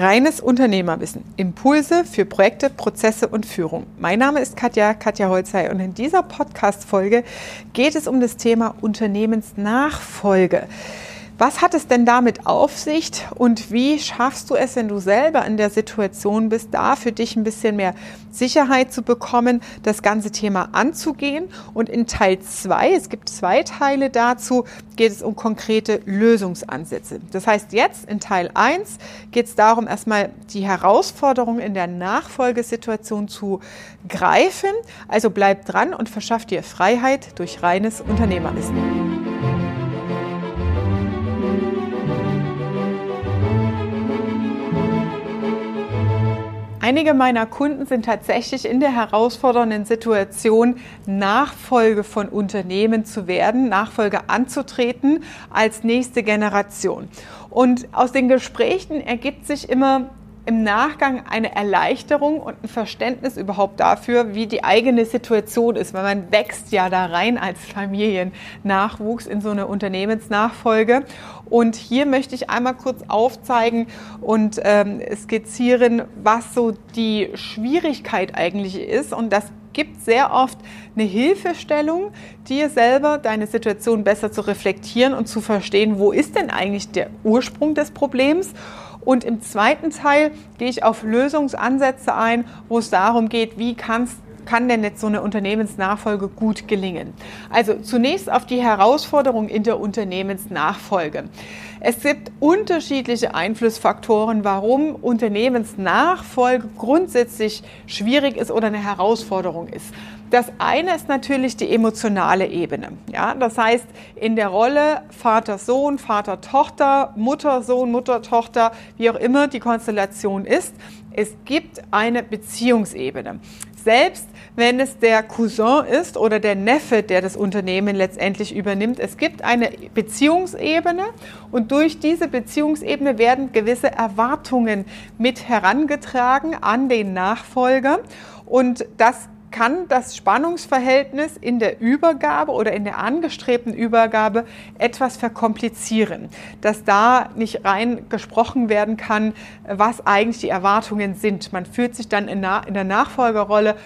Reines Unternehmerwissen. Impulse für Projekte, Prozesse und Führung. Mein Name ist Katja, Katja Holzei und in dieser Podcast-Folge geht es um das Thema Unternehmensnachfolge. Was hat es denn damit auf sich und wie schaffst du es, wenn du selber in der Situation bist, da für dich ein bisschen mehr Sicherheit zu bekommen, das ganze Thema anzugehen? Und in Teil zwei, es gibt zwei Teile dazu, geht es um konkrete Lösungsansätze. Das heißt, jetzt in Teil eins geht es darum, erstmal die Herausforderungen in der Nachfolgesituation zu greifen. Also bleib dran und verschaff dir Freiheit durch reines Unternehmerwissen. Einige meiner Kunden sind tatsächlich in der herausfordernden Situation, Nachfolge von Unternehmen zu werden, Nachfolge anzutreten als nächste Generation. Und aus den Gesprächen ergibt sich immer im Nachgang eine Erleichterung und ein Verständnis überhaupt dafür, wie die eigene Situation ist, weil man wächst ja da rein als Familiennachwuchs in so eine Unternehmensnachfolge. Und hier möchte ich einmal kurz aufzeigen und ähm, skizzieren, was so die Schwierigkeit eigentlich ist. Und das gibt sehr oft eine Hilfestellung, dir selber deine Situation besser zu reflektieren und zu verstehen, wo ist denn eigentlich der Ursprung des Problems und im zweiten Teil gehe ich auf Lösungsansätze ein, wo es darum geht, wie kannst kann denn jetzt so eine Unternehmensnachfolge gut gelingen? Also zunächst auf die Herausforderung in der Unternehmensnachfolge. Es gibt unterschiedliche Einflussfaktoren, warum Unternehmensnachfolge grundsätzlich schwierig ist oder eine Herausforderung ist. Das eine ist natürlich die emotionale Ebene. Ja, das heißt, in der Rolle Vater-Sohn, Vater-Tochter, Mutter-Sohn, Mutter-Tochter, wie auch immer die Konstellation ist, es gibt eine Beziehungsebene. Selbst wenn es der Cousin ist oder der Neffe, der das Unternehmen letztendlich übernimmt, es gibt eine Beziehungsebene und durch diese Beziehungsebene werden gewisse Erwartungen mit herangetragen an den Nachfolger und das kann das Spannungsverhältnis in der Übergabe oder in der angestrebten Übergabe etwas verkomplizieren, dass da nicht rein gesprochen werden kann, was eigentlich die Erwartungen sind. Man fühlt sich dann in, der Nachfolgerrolle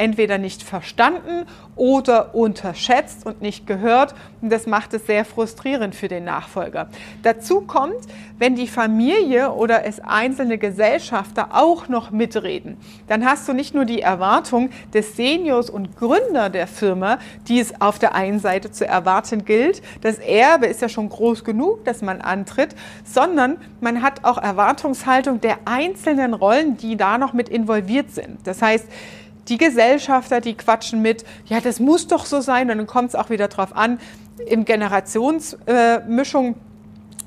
entweder nicht verstanden oder unterschätzt und nicht gehört. Und das macht es sehr frustrierend für den Nachfolger. Dazu kommt, wenn die Familie oder es einzelne Gesellschafter auch noch mitreden, dann hast du nicht nur die Erwartung des Seniors und Gründer der Firma, die es auf der einen Seite zu erwarten gilt. Das Erbe ist ja schon groß genug, dass man antritt, sondern man hat auch Erwartungshaltung der einzelnen Rollen, die da noch mit involviert sind. Das heißt, die Gesellschafter, die quatschen mit, ja, das muss doch so sein. Und dann kommt es auch wieder drauf an, im Generationsmischung. Äh,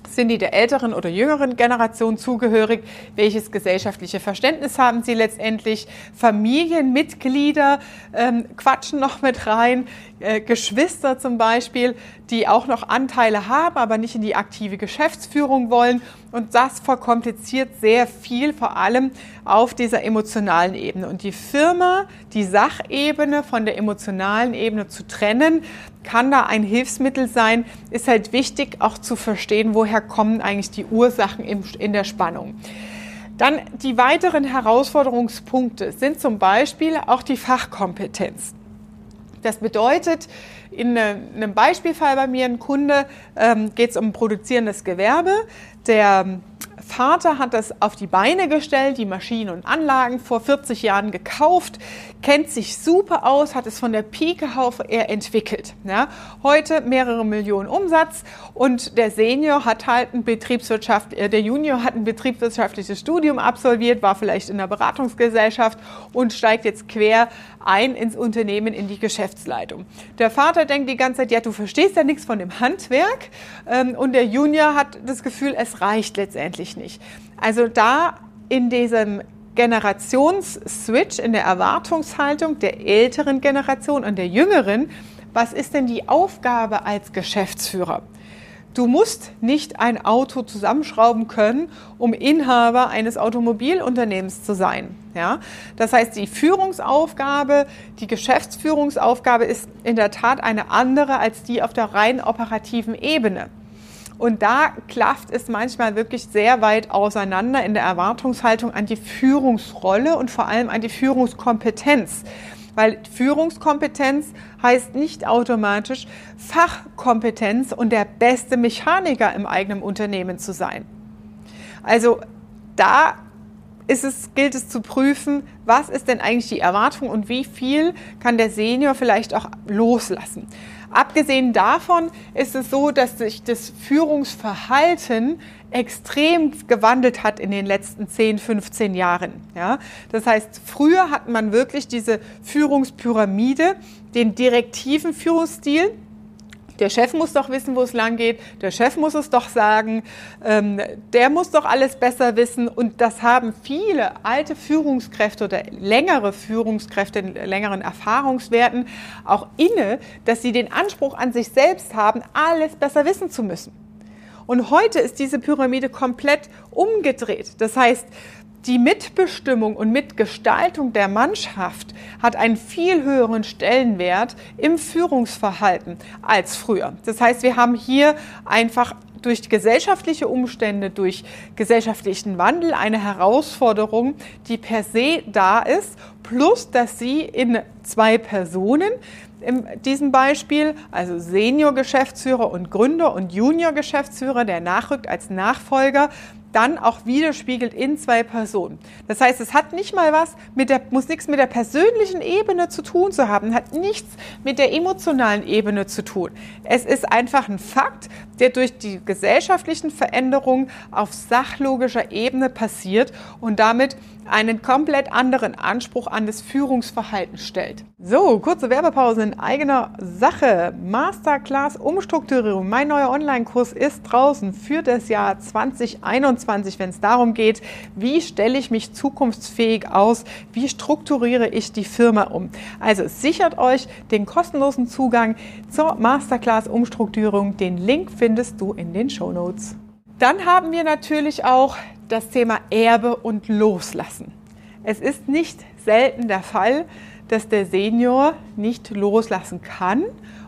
sind die der älteren oder jüngeren Generation zugehörig? Welches gesellschaftliche Verständnis haben sie letztendlich? Familienmitglieder ähm, quatschen noch mit rein, äh, Geschwister zum Beispiel, die auch noch Anteile haben, aber nicht in die aktive Geschäftsführung wollen. Und das verkompliziert sehr viel, vor allem auf dieser emotionalen Ebene. Und die Firma, die Sachebene von der emotionalen Ebene zu trennen, kann da ein Hilfsmittel sein. Ist halt wichtig auch zu verstehen, woher kommen eigentlich die Ursachen in der Spannung. Dann die weiteren Herausforderungspunkte sind zum Beispiel auch die Fachkompetenz. Das bedeutet, in einem Beispielfall bei mir, ein Kunde, ähm, geht es um produzierendes Gewerbe. Der Vater hat das auf die Beine gestellt, die Maschinen und Anlagen vor 40 Jahren gekauft, kennt sich super aus, hat es von der Pike auf er entwickelt. Ja. Heute mehrere Millionen Umsatz und der Senior hat halt ein Betriebswirtschaft, äh, der Junior hat ein betriebswirtschaftliches Studium absolviert, war vielleicht in der Beratungsgesellschaft und steigt jetzt quer ein ins Unternehmen, in die Geschäftsleitung. Der Vater denkt die ganze Zeit, ja, du verstehst ja nichts von dem Handwerk ähm, und der Junior hat das Gefühl, es reicht letztendlich nicht. Also da in diesem Generationsswitch, in der Erwartungshaltung der älteren Generation und der jüngeren, was ist denn die Aufgabe als Geschäftsführer? Du musst nicht ein Auto zusammenschrauben können, um Inhaber eines Automobilunternehmens zu sein. Ja? Das heißt, die Führungsaufgabe, die Geschäftsführungsaufgabe ist in der Tat eine andere als die auf der rein operativen Ebene. Und da klafft es manchmal wirklich sehr weit auseinander in der Erwartungshaltung an die Führungsrolle und vor allem an die Führungskompetenz. Weil Führungskompetenz heißt nicht automatisch Fachkompetenz und der beste Mechaniker im eigenen Unternehmen zu sein. Also da ist es, gilt es zu prüfen, was ist denn eigentlich die Erwartung und wie viel kann der Senior vielleicht auch loslassen. Abgesehen davon ist es so, dass sich das Führungsverhalten extrem gewandelt hat in den letzten 10, 15 Jahren. Ja? Das heißt, früher hat man wirklich diese Führungspyramide, den direktiven Führungsstil, der Chef muss doch wissen, wo es lang geht. Der Chef muss es doch sagen. Ähm, der muss doch alles besser wissen. Und das haben viele alte Führungskräfte oder längere Führungskräfte in längeren Erfahrungswerten auch inne, dass sie den Anspruch an sich selbst haben, alles besser wissen zu müssen. Und heute ist diese Pyramide komplett umgedreht. Das heißt, die Mitbestimmung und Mitgestaltung der Mannschaft hat einen viel höheren Stellenwert im Führungsverhalten als früher. Das heißt, wir haben hier einfach durch gesellschaftliche Umstände, durch gesellschaftlichen Wandel eine Herausforderung, die per se da ist, plus dass sie in zwei Personen in diesem Beispiel, also Senior-Geschäftsführer und Gründer und Junior-Geschäftsführer, der nachrückt als Nachfolger, dann auch widerspiegelt in zwei Personen. Das heißt, es hat nicht mal was mit der, muss nichts mit der persönlichen Ebene zu tun zu haben, hat nichts mit der emotionalen Ebene zu tun. Es ist einfach ein Fakt, der durch die gesellschaftlichen Veränderungen auf sachlogischer Ebene passiert und damit einen komplett anderen Anspruch an das Führungsverhalten stellt. So, kurze Werbepause in eigener Sache. Masterclass Umstrukturierung. Mein neuer Online-Kurs ist draußen für das Jahr 2021, wenn es darum geht, wie stelle ich mich zukunftsfähig aus, wie strukturiere ich die Firma um. Also sichert euch den kostenlosen Zugang zur Masterclass Umstrukturierung. Den Link findest du in den Show Notes. Dann haben wir natürlich auch das Thema Erbe und Loslassen. Es ist nicht selten der Fall, dass der Senior nicht loslassen kann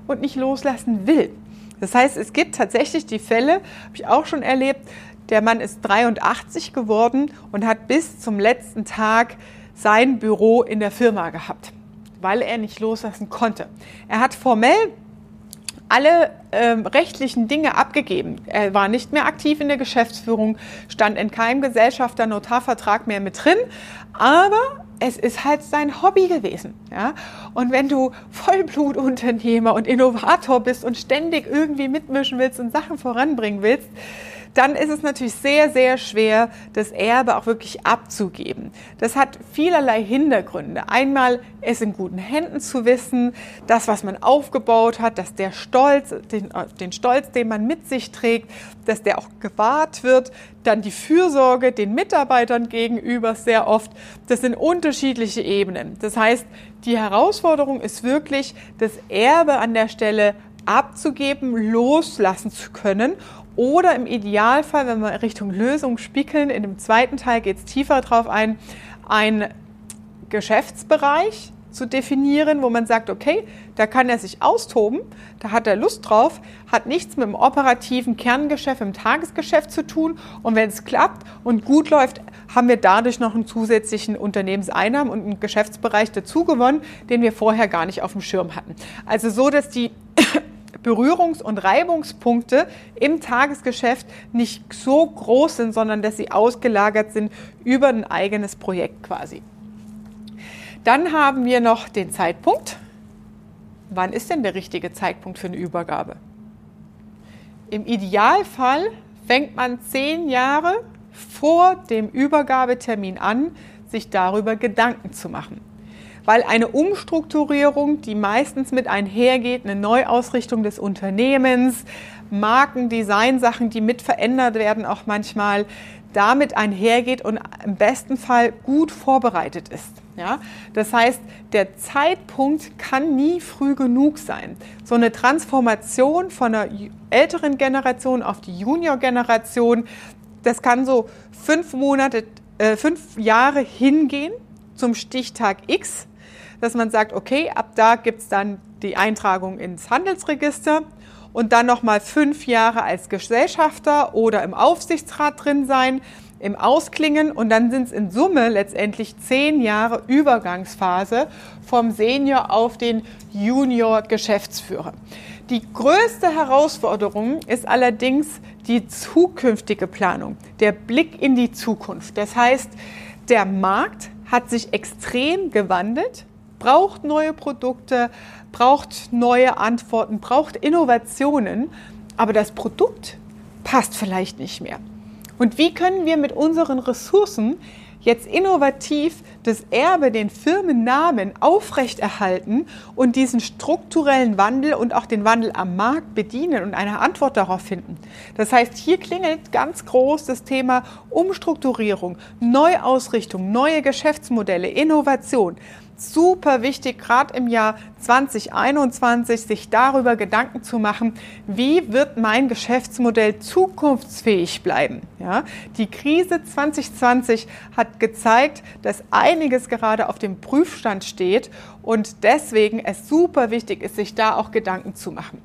und nicht loslassen will. Das heißt, es gibt tatsächlich die Fälle, habe ich auch schon erlebt, der Mann ist 83 geworden und hat bis zum letzten Tag sein Büro in der Firma gehabt, weil er nicht loslassen konnte. Er hat formell alle ähm, rechtlichen Dinge abgegeben. Er war nicht mehr aktiv in der Geschäftsführung, stand in keinem Gesellschafter Notarvertrag mehr mit drin, aber es ist halt sein Hobby gewesen. Ja? Und wenn du Vollblutunternehmer und Innovator bist und ständig irgendwie mitmischen willst und Sachen voranbringen willst, dann ist es natürlich sehr, sehr schwer, das Erbe auch wirklich abzugeben. Das hat vielerlei Hintergründe. Einmal, es in guten Händen zu wissen, das, was man aufgebaut hat, dass der Stolz, den, den Stolz, den man mit sich trägt, dass der auch gewahrt wird. Dann die Fürsorge den Mitarbeitern gegenüber sehr oft. Das sind unterschiedliche Ebenen. Das heißt, die Herausforderung ist wirklich, das Erbe an der Stelle abzugeben, loslassen zu können oder im Idealfall, wenn wir Richtung Lösung spiegeln, in dem zweiten Teil geht es tiefer drauf ein, ein Geschäftsbereich zu definieren, wo man sagt, okay, da kann er sich austoben, da hat er Lust drauf, hat nichts mit dem operativen Kerngeschäft im Tagesgeschäft zu tun und wenn es klappt und gut läuft, haben wir dadurch noch einen zusätzlichen Unternehmenseinnahmen und einen Geschäftsbereich dazu gewonnen, den wir vorher gar nicht auf dem Schirm hatten. Also so, dass die Berührungs- und Reibungspunkte im Tagesgeschäft nicht so groß sind, sondern dass sie ausgelagert sind über ein eigenes Projekt quasi. Dann haben wir noch den Zeitpunkt. Wann ist denn der richtige Zeitpunkt für eine Übergabe? Im Idealfall fängt man zehn Jahre vor dem Übergabetermin an, sich darüber Gedanken zu machen weil eine Umstrukturierung, die meistens mit einhergeht, eine Neuausrichtung des Unternehmens, Markendesign-Sachen, die mit verändert werden, auch manchmal damit einhergeht und im besten Fall gut vorbereitet ist. Ja, das heißt, der Zeitpunkt kann nie früh genug sein. So eine Transformation von einer älteren Generation auf die Junior-Generation, das kann so fünf Monate, äh, fünf Jahre hingehen zum Stichtag X dass man sagt, okay, ab da gibt es dann die Eintragung ins Handelsregister und dann nochmal fünf Jahre als Gesellschafter oder im Aufsichtsrat drin sein, im Ausklingen und dann sind es in Summe letztendlich zehn Jahre Übergangsphase vom Senior auf den Junior Geschäftsführer. Die größte Herausforderung ist allerdings die zukünftige Planung, der Blick in die Zukunft. Das heißt, der Markt hat sich extrem gewandelt, braucht neue Produkte, braucht neue Antworten, braucht Innovationen, aber das Produkt passt vielleicht nicht mehr. Und wie können wir mit unseren Ressourcen jetzt innovativ das Erbe, den Firmennamen aufrechterhalten und diesen strukturellen Wandel und auch den Wandel am Markt bedienen und eine Antwort darauf finden. Das heißt, hier klingelt ganz groß das Thema Umstrukturierung, Neuausrichtung, neue Geschäftsmodelle, Innovation super wichtig, gerade im Jahr 2021, sich darüber Gedanken zu machen, wie wird mein Geschäftsmodell zukunftsfähig bleiben. Ja, die Krise 2020 hat gezeigt, dass einiges gerade auf dem Prüfstand steht und deswegen es super wichtig ist, sich da auch Gedanken zu machen.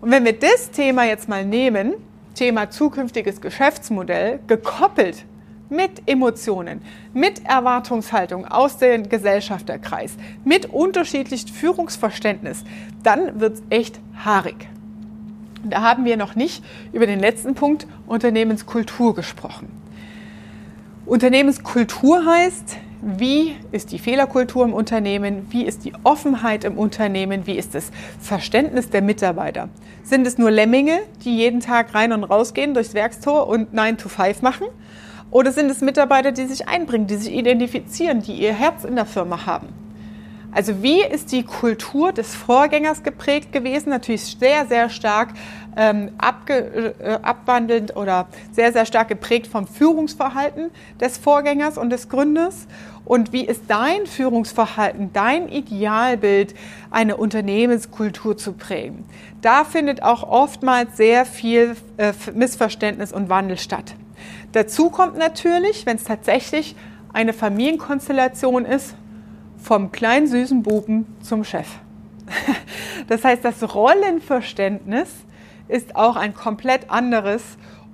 Und wenn wir das Thema jetzt mal nehmen, Thema zukünftiges Geschäftsmodell, gekoppelt mit Emotionen, mit Erwartungshaltung aus dem Gesellschafterkreis, mit unterschiedlichem Führungsverständnis, dann wird es echt haarig. Da haben wir noch nicht über den letzten Punkt Unternehmenskultur gesprochen. Unternehmenskultur heißt, wie ist die Fehlerkultur im Unternehmen, wie ist die Offenheit im Unternehmen, wie ist das Verständnis der Mitarbeiter. Sind es nur Lemminge, die jeden Tag rein und rausgehen durchs Werkstor und 9 to 5 machen? Oder sind es Mitarbeiter, die sich einbringen, die sich identifizieren, die ihr Herz in der Firma haben? Also wie ist die Kultur des Vorgängers geprägt gewesen? Natürlich sehr, sehr stark ähm, abge, äh, abwandelnd oder sehr, sehr stark geprägt vom Führungsverhalten des Vorgängers und des Gründers. Und wie ist dein Führungsverhalten, dein Idealbild, eine Unternehmenskultur zu prägen? Da findet auch oftmals sehr viel äh, Missverständnis und Wandel statt. Dazu kommt natürlich, wenn es tatsächlich eine Familienkonstellation ist, vom kleinen süßen Buben zum Chef. Das heißt, das Rollenverständnis ist auch ein komplett anderes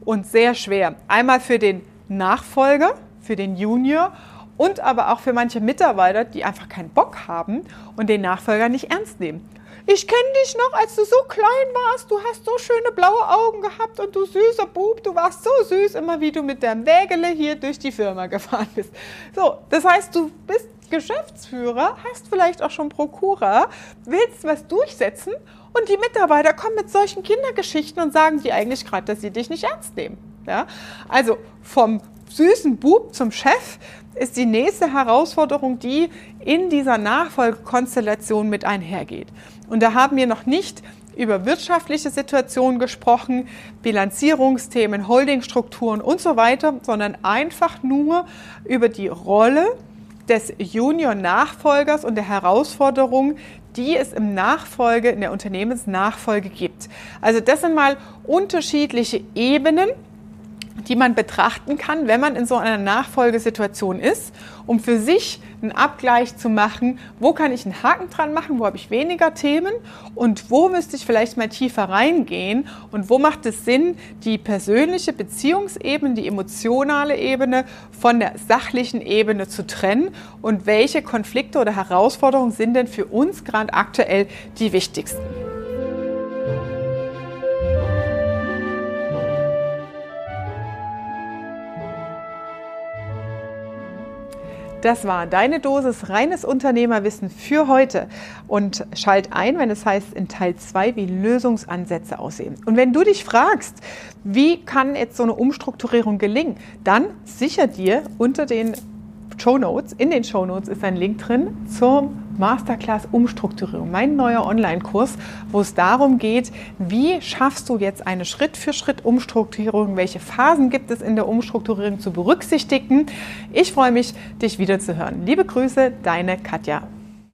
und sehr schwer. Einmal für den Nachfolger, für den Junior und aber auch für manche Mitarbeiter, die einfach keinen Bock haben und den Nachfolger nicht ernst nehmen. Ich kenne dich noch, als du so klein warst. Du hast so schöne blaue Augen gehabt und du süßer Bub, du warst so süß, immer wie du mit deinem Wägele hier durch die Firma gefahren bist. So, das heißt, du bist Geschäftsführer, hast vielleicht auch schon Prokura, willst was durchsetzen und die Mitarbeiter kommen mit solchen Kindergeschichten und sagen dir eigentlich gerade, dass sie dich nicht ernst nehmen. Ja? Also vom süßen Bub zum Chef ist die nächste Herausforderung, die in dieser Nachfolgekonstellation mit einhergeht. Und da haben wir noch nicht über wirtschaftliche Situationen gesprochen, Bilanzierungsthemen, Holdingstrukturen und so weiter, sondern einfach nur über die Rolle des Junior-Nachfolgers und der Herausforderungen, die es im Nachfolge, in der Unternehmensnachfolge gibt. Also das sind mal unterschiedliche Ebenen, die man betrachten kann, wenn man in so einer Nachfolgesituation ist, um für sich einen Abgleich zu machen, wo kann ich einen Haken dran machen, wo habe ich weniger Themen und wo müsste ich vielleicht mal tiefer reingehen und wo macht es Sinn, die persönliche Beziehungsebene, die emotionale Ebene von der sachlichen Ebene zu trennen und welche Konflikte oder Herausforderungen sind denn für uns gerade aktuell die wichtigsten. Das war deine Dosis reines Unternehmerwissen für heute. Und schalt ein, wenn es heißt in Teil 2, wie Lösungsansätze aussehen. Und wenn du dich fragst, wie kann jetzt so eine Umstrukturierung gelingen, dann sicher dir unter den Show Notes, in den Show Notes ist ein Link drin zum Masterclass Umstrukturierung, mein neuer Online-Kurs, wo es darum geht, wie schaffst du jetzt eine Schritt-für-Schritt-Umstrukturierung, welche Phasen gibt es in der Umstrukturierung zu berücksichtigen. Ich freue mich, dich wieder zu hören. Liebe Grüße, deine Katja.